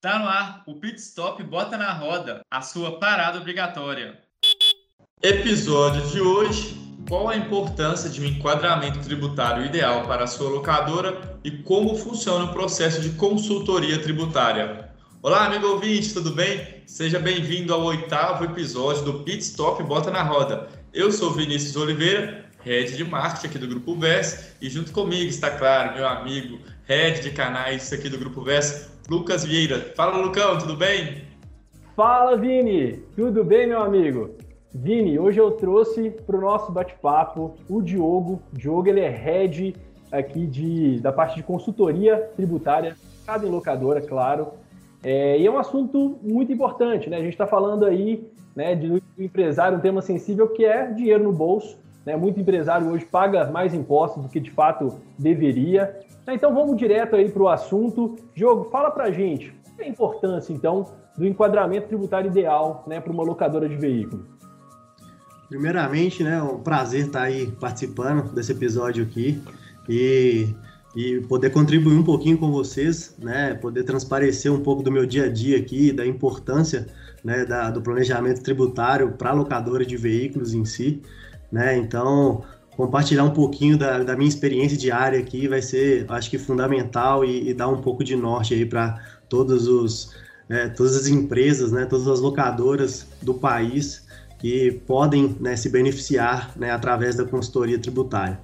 Tá no ar, o Pit Stop bota na roda, a sua parada obrigatória. Episódio de hoje: qual a importância de um enquadramento tributário ideal para a sua locadora e como funciona o processo de consultoria tributária? Olá, amigo ouvinte, tudo bem? Seja bem-vindo ao oitavo episódio do Pit Stop Bota na Roda. Eu sou Vinícius Oliveira, head de marketing aqui do Grupo VES, e junto comigo está, claro, meu amigo, head de canais aqui do Grupo VES, Lucas Vieira. Fala, Lucão, tudo bem? Fala, Vini! Tudo bem, meu amigo? Vini, hoje eu trouxe para o nosso bate-papo o Diogo. O Diogo ele é head aqui de, da parte de consultoria tributária, cada locadora, claro. É, e é um assunto muito importante, né? A gente está falando aí né, de do empresário, um tema sensível que é dinheiro no bolso. Né? Muito empresário hoje paga mais impostos do que de fato deveria. Então vamos direto aí para o assunto. Diogo, fala para gente é a importância então do enquadramento tributário ideal né, para uma locadora de veículo. Primeiramente, né, é um prazer estar aí participando desse episódio aqui e e poder contribuir um pouquinho com vocês, né? Poder transparecer um pouco do meu dia a dia aqui, da importância né, da, do planejamento tributário para a locadora de veículos em si, né? Então, compartilhar um pouquinho da, da minha experiência diária aqui vai ser, acho que, fundamental e, e dar um pouco de norte aí para todos os, é, todas as empresas, né, todas as locadoras do país que podem né, se beneficiar né, através da consultoria tributária.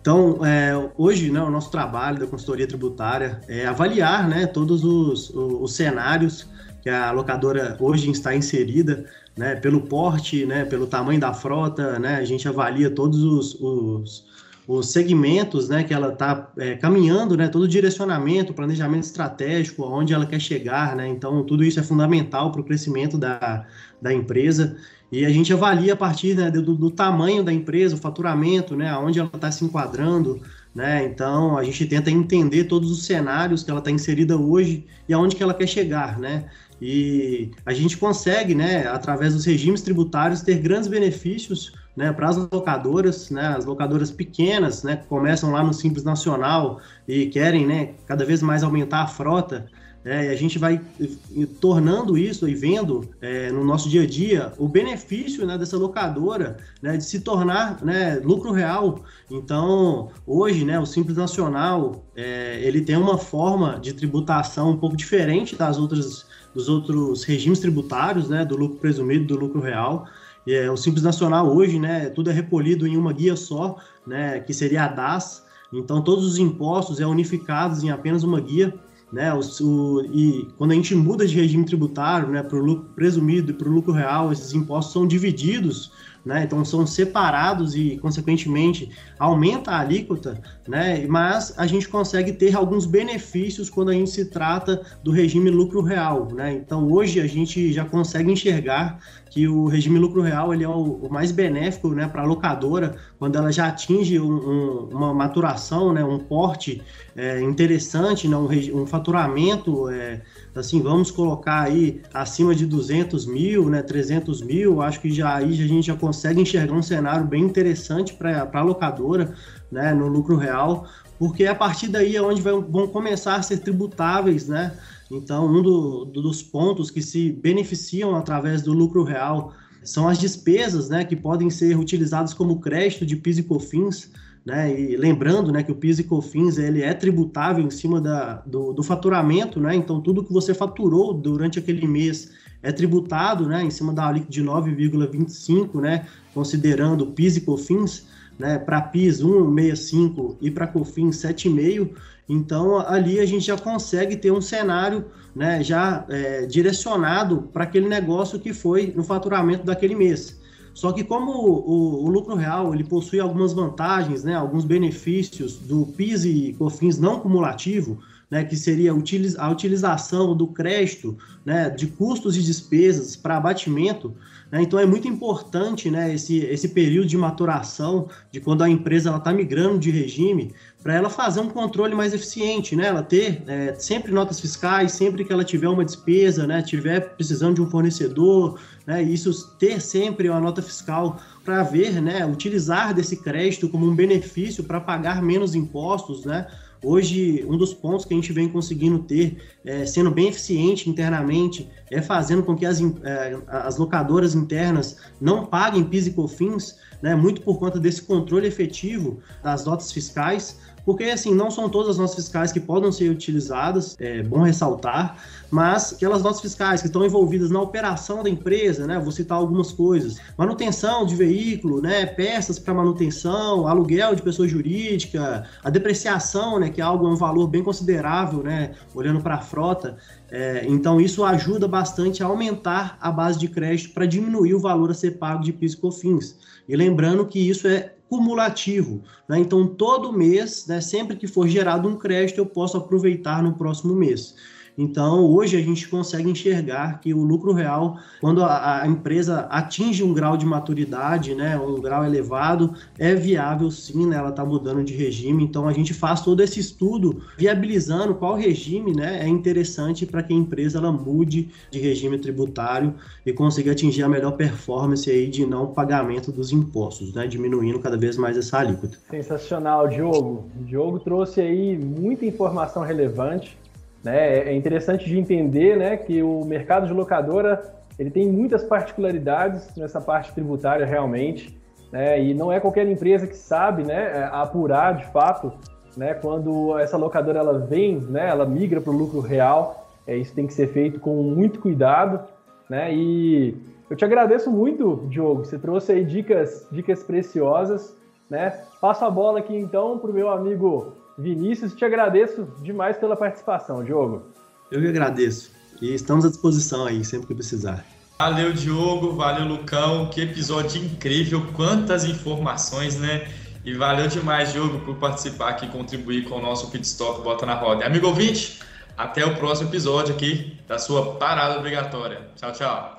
Então, é, hoje, né, o nosso trabalho da consultoria tributária é avaliar né, todos os, os, os cenários que a locadora hoje está inserida, né, pelo porte, né, pelo tamanho da frota, né, a gente avalia todos os, os, os segmentos né, que ela está é, caminhando, né, todo o direcionamento, planejamento estratégico, aonde ela quer chegar, né, então tudo isso é fundamental para o crescimento da, da empresa. E a gente avalia a partir né, do, do, tamanho da empresa, o faturamento, né, aonde ela está se enquadrando, né? Então a gente tenta entender todos os cenários que ela está inserida hoje e aonde que ela quer chegar, né? E a gente consegue, né, através dos regimes tributários, ter grandes benefícios né, para as locadoras, né, as locadoras pequenas, né, que começam lá no Simples Nacional e querem né, cada vez mais aumentar a frota. É, e a gente vai tornando isso e vendo é, no nosso dia a dia o benefício né, dessa locadora né, de se tornar né, lucro real. Então, hoje, né, o Simples Nacional é, ele tem uma forma de tributação um pouco diferente das outras, dos outros regimes tributários, né, do lucro presumido, do lucro real. É, o Simples Nacional hoje, né, tudo é recolhido em uma guia só, né, que seria a DAS. Então, todos os impostos é unificados em apenas uma guia né? O, o, e quando a gente muda de regime tributário, né, para o lucro presumido e para o lucro real, esses impostos são divididos, né? Então são separados e, consequentemente, aumenta a alíquota, né? Mas a gente consegue ter alguns benefícios quando a gente se trata do regime lucro real, né? Então hoje a gente já consegue enxergar que o regime lucro real ele é o, mais benéfico né, para a locadora, quando ela já atinge um, um, uma maturação, né, um porte é, interessante, né, um, um faturamento, é, assim, vamos colocar aí acima de 200 mil, né, 300 mil, acho que já aí a gente já consegue enxergar um cenário bem interessante para a locadora, né, no lucro real, porque a partir daí é onde vão começar a ser tributáveis, né, então, um do, dos pontos que se beneficiam através do lucro real são as despesas, né, que podem ser utilizadas como crédito de PIS e COFINS, né, e lembrando, né, que o PIS e COFINS ele é tributável em cima da, do, do faturamento, né, então tudo que você faturou durante aquele mês é tributado, né, em cima da alíquota de 9,25, né, considerando PIS e COFINS, né, para PIS 1,65 e para COFINS 7,5, então, ali a gente já consegue ter um cenário né, já é, direcionado para aquele negócio que foi no faturamento daquele mês. Só que como o, o, o, lucro real ele possui algumas vantagens, né, alguns benefícios do PIS e COFINS não cumulativo, né, que seria a utilização do crédito né, de custos e despesas para abatimento, né, então é muito importante né, esse, esse período de maturação, de quando a empresa está migrando de regime, para ela fazer um controle mais eficiente, né? Ela ter é, sempre notas fiscais, sempre que ela tiver uma despesa, né? Tiver precisando de um fornecedor, né? Isso ter sempre uma nota fiscal para ver, né? Utilizar desse crédito como um benefício para pagar menos impostos, né? Hoje, um dos pontos que a gente vem conseguindo ter, é, sendo bem eficiente internamente, é fazendo com que as, é, as locadoras internas não paguem PIS e COFINS, né, muito por conta desse controle efetivo das notas fiscais, porque assim, não são todas as notas fiscais que podem ser utilizadas, é bom ressaltar, mas aquelas notas fiscais que estão envolvidas na operação da empresa, né? Vou citar algumas coisas: manutenção de veículo, né? Peças para manutenção, aluguel de pessoa jurídica, a depreciação, né? Que é algo, é um valor bem considerável, né? Olhando para a frota. É, então, isso ajuda bastante a aumentar a base de crédito para diminuir o valor a ser pago de PIS e COFINS. E lembrando que isso é cumulativo. Né? Então, todo mês, né, sempre que for gerado um crédito, eu posso aproveitar no próximo mês. Então, hoje a gente consegue enxergar que o lucro real, quando a, a, empresa atinge um grau de maturidade, né, um grau elevado, é viável sim, né, ela está mudando de regime. Então, a gente faz todo esse estudo viabilizando qual regime né, é interessante para que a empresa ela mude de regime tributário e consiga atingir a melhor performance aí de não pagamento dos impostos, né, diminuindo cada vez mais essa alíquota. Sensacional, Diogo. O Diogo trouxe aí muita informação relevante né? É interessante de entender né, que o mercado de locadora ele tem muitas particularidades nessa parte tributária realmente, né? e não é qualquer empresa que sabe né, é, apurar de fato né, quando essa locadora ela vem, né, ela migra para o lucro real, é, isso tem que ser feito com muito cuidado, né, e eu te agradeço muito, Diogo, você trouxe aí dicas, dicas preciosas, né, passo a bola aqui então para o meu amigo Vinícius, te agradeço demais pela participação, Diogo. Eu que agradeço. E estamos à disposição aí, sempre que precisar. Valeu, Diogo. Valeu, Lucão. Que episódio incrível. Quantas informações, né? E valeu demais, Diogo, por participar aqui e contribuir com o nosso Pit Stop Bota na Roda. Amigo ouvinte, até o próximo episódio aqui da sua parada obrigatória. Tchau, tchau.